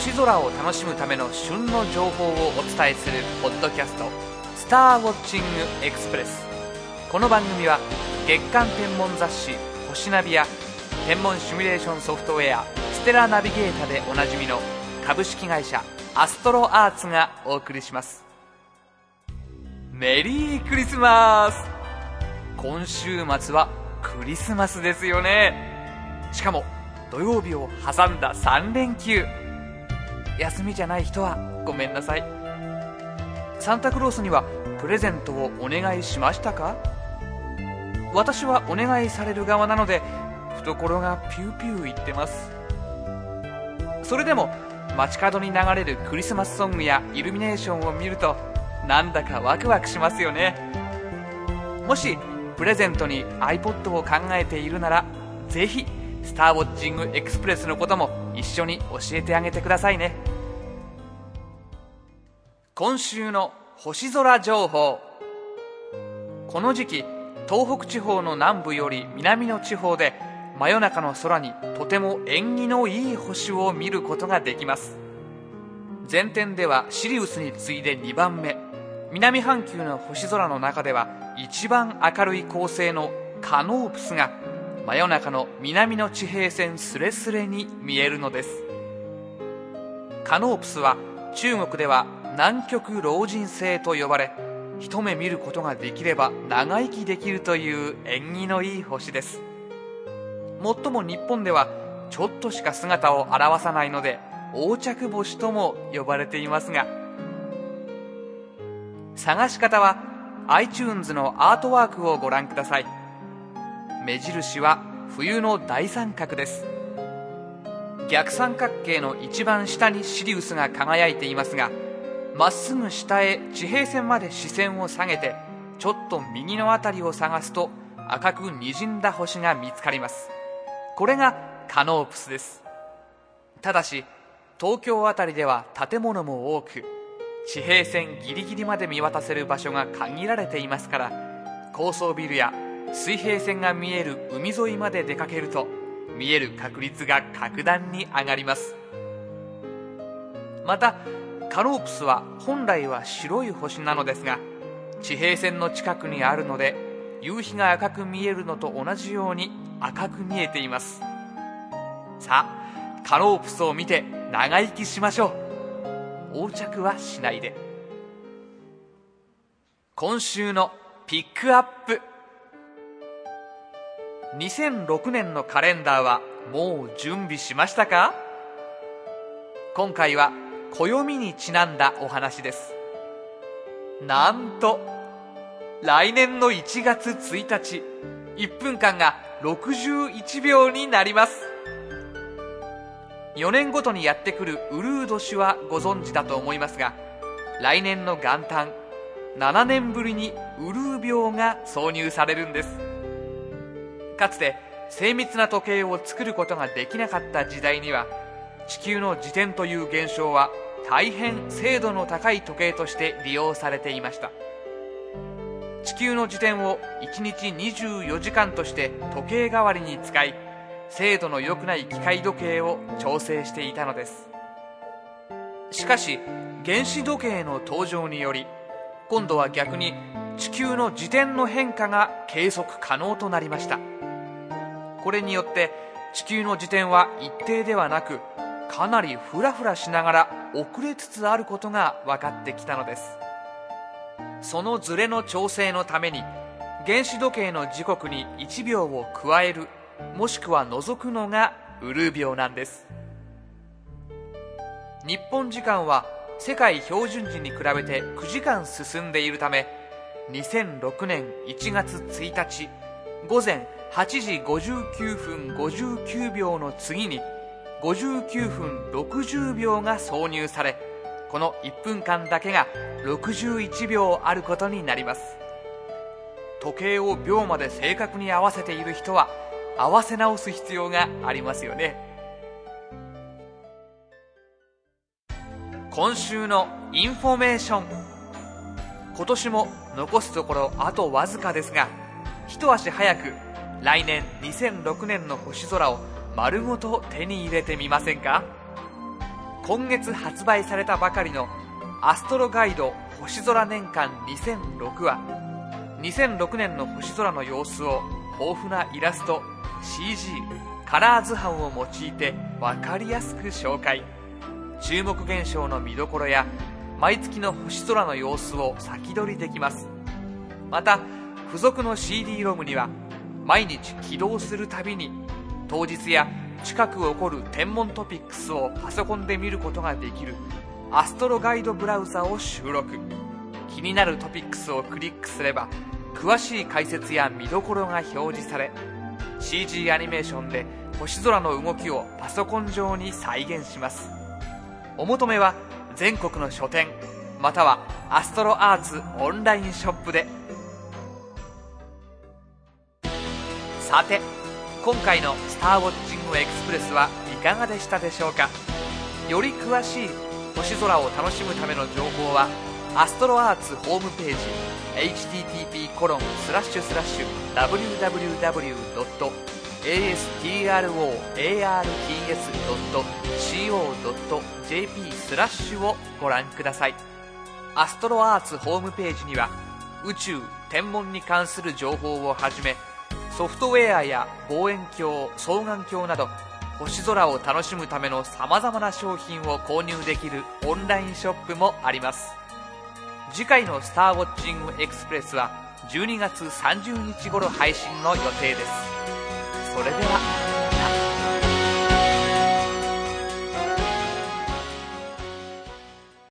星空を楽しむための旬の情報をお伝えするポッドキャスト「スターウォッチングエクスプレス」この番組は月間天文雑誌「星ナビ」や天文シミュレーションソフトウェア「ステラナビゲータ」でおなじみの株式会社アストロアーツがお送りします。メリークリスマス!今週末はクリスマスですよね。しかも土曜日を挟んだ3連休。休みじゃない人はごめんなさい。サンタクロースにはプレゼントをお願いしましたか？私はお願いされる側なので懐がピューピュー言ってます。それでも街角に流れるクリスマスソングやイルミネーションを見るとなんだかワクワクしますよね。もしプレゼントに iPod を考えているならぜひスターウォッチングエクスプレスのことも一緒に教えてあげてくださいね。今週の星空情報。この時期東北地方の南部より南の地方で真夜中の空にとても縁起のいい星を見ることができます。前天ではシリウスに次いで2番目。南半球の星空の中では一番明るい恒星のカノープスが真夜中の南の地平線すれすれに見えるのです。カノープスは中国では南極老人星と呼ばれ一目見ることができれば長生きできるという縁起のいい星です。もっとも日本ではちょっとしか姿を現さないので横着星とも呼ばれていますが探し方は iTunes のアートワークをご覧ください。目印は冬の大三角です。逆三角形の一番下にシリウスが輝いていますがまっすぐ下へ地平線まで視線を下げてちょっと右の辺りを探すと赤くにじんだ星が見つかります。これがカノープスです。ただし東京辺りでは建物も多く地平線ギリギリまで見渡せる場所が限られていますから高層ビルや水平線が見える海沿いまで出かけると見える確率が格段に上がります。またカノープスは本来は白い星なのですが地平線の近くにあるので夕日が赤く見えるのと同じように赤く見えています。さあカノープスを見て長生きしましょう。横着はしないで。今週のピックアップ。2006年のカレンダーはもう準備しましたか？今回は暦にちなんだお話です。なんと来年の1月1日1分間が61秒になります。4年ごとにやってくるウルー年はご存知だと思いますが来年の元旦7年ぶりにウルー病が挿入されるんです。かつて精密な時計を作ることができなかった時代には地球の自転という現象は大変精度の高い時計として利用されていました。地球の自転を1日24時間として時計代わりに使い精度の良くない機械時計を調整していたのです。しかし原子時計の登場により今度は逆に地球の自転の変化が計測可能となりました。これによって地球の自転は一定ではなくかなりフラフラしながら遅れつつあることが分かってきたのです。そのズレの調整のために原子時計の時刻に1秒を加えるもしくは除くのがウルー秒なんです。日本時間は世界標準時に比べて9時間進んでいるため2006年1月1日午前8時59分59秒の次に59分60秒が挿入されこの1分間だけが61秒あることになります。時計を秒まで正確に合わせている人は合わせ直す必要がありますよね。今週のインフォメーション。今年も残すところあとわずかですが一足早く来年2006年の星空を丸ごと手に入れてみませんか？今月発売されたばかりのアストロガイド星空年間2006は2006年の星空の様子を豊富なイラスト CG カラー図版を用いて分かりやすく紹介。注目現象の見どころや毎月の星空の様子を先取りできます。また付属の CD ロムには毎日起動するたびに当日や近く起こる天文トピックスをパソコンで見ることができるアストロガイドブラウザを収録。気になるトピックスをクリックすれば詳しい解説や見どころが表示され CG アニメーションで星空の動きをパソコン上に再現します。お求めは全国の書店またはアストロアーツオンラインショップで。さて今回の「スターウォッチングエクスプレス」はいかがでしたでしょうか？より詳しい星空を楽しむための情報はアストロアーツホームページ http コロンスラッシュスラッシュ www.astroarts.co.jp スラッシュをご覧ください。アストロアーツホームページには宇宙天文に関する情報をはじめソフトウェアや望遠鏡双眼鏡など星空を楽しむためのさまざまな商品を購入できるオンラインショップもあります。次回の「スターウォッチングエクスプレス」は12月30日頃配信の予定です。それでは